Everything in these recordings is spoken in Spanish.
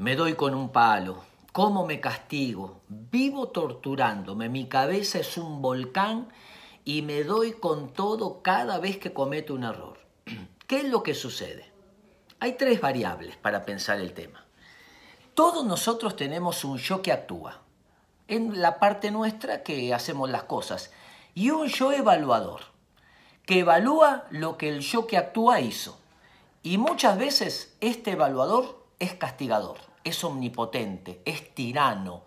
me doy con un palo, cómo me castigo, vivo torturándome, mi cabeza es un volcán y me doy con todo cada vez que cometo un error. ¿Qué es lo que sucede? Hay tres variables para pensar el tema. Todos nosotros tenemos un yo que actúa, en la parte nuestra que hacemos las cosas, y un yo evaluador, que evalúa lo que el yo que actúa hizo. Y muchas veces este evaluador es castigador, es omnipotente, es tirano.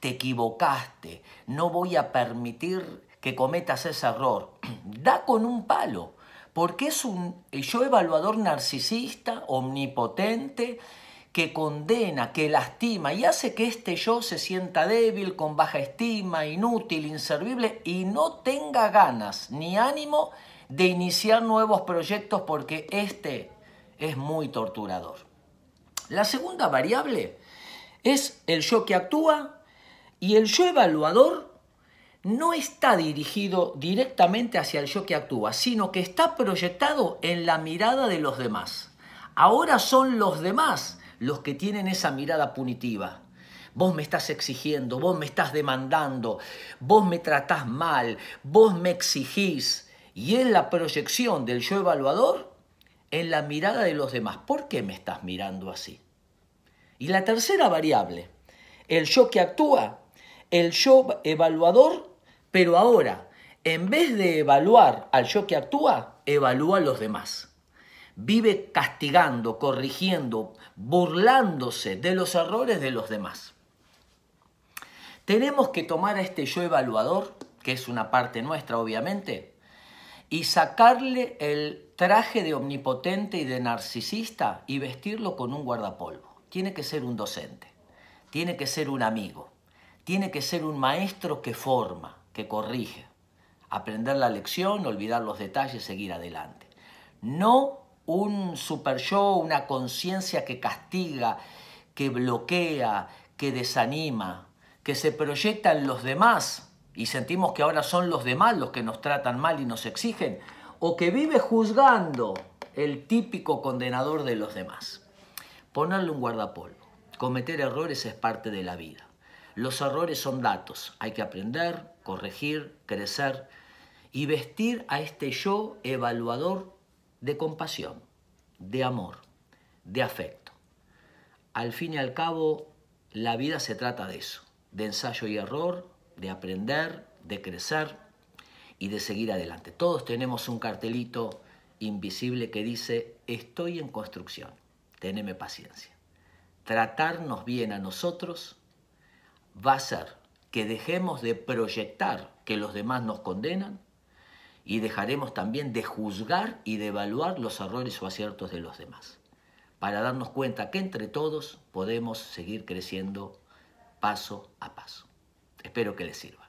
Te equivocaste, no voy a permitir que cometas ese error. Da con un palo, porque es un yo evaluador narcisista, omnipotente, que condena, que lastima y hace que este yo se sienta débil, con baja estima, inútil, inservible y no tenga ganas ni ánimo de iniciar nuevos proyectos porque este es muy torturador. La segunda variable es el yo que actúa y el yo evaluador no está dirigido directamente hacia el yo que actúa, sino que está proyectado en la mirada de los demás. Ahora son los demás los que tienen esa mirada punitiva. Vos me estás exigiendo, vos me estás demandando, vos me tratás mal, vos me exigís. Y es la proyección del yo evaluador en la mirada de los demás. ¿Por qué me estás mirando así? Y la tercera variable, el yo que actúa, el yo evaluador, pero ahora, en vez de evaluar al yo que actúa, evalúa a los demás. Vive castigando, corrigiendo, burlándose de los errores de los demás. Tenemos que tomar a este yo evaluador, que es una parte nuestra obviamente, y sacarle el traje de omnipotente y de narcisista y vestirlo con un guardapolvo. Tiene que ser un docente, tiene que ser un amigo, tiene que ser un maestro que forma, que corrige, aprender la lección, olvidar los detalles, seguir adelante. No un super yo, una conciencia que castiga, que bloquea, que desanima, que se proyecta en los demás y sentimos que ahora son los demás los que nos tratan mal y nos exigen, o que vive juzgando el típico condenador de los demás. Ponerle un guardapolvo. Cometer errores es parte de la vida. Los errores son datos. Hay que aprender, corregir, crecer y vestir a este yo evaluador de compasión, de amor, de afecto. Al fin y al cabo, la vida se trata de eso, de ensayo y error, de aprender, de crecer y de seguir adelante. Todos tenemos un cartelito invisible que dice, estoy en construcción, teneme paciencia. Tratarnos bien a nosotros va a ser que dejemos de proyectar que los demás nos condenan y dejaremos también de juzgar y de evaluar los errores o aciertos de los demás, para darnos cuenta que entre todos podemos seguir creciendo paso a paso. Espero que les sirva.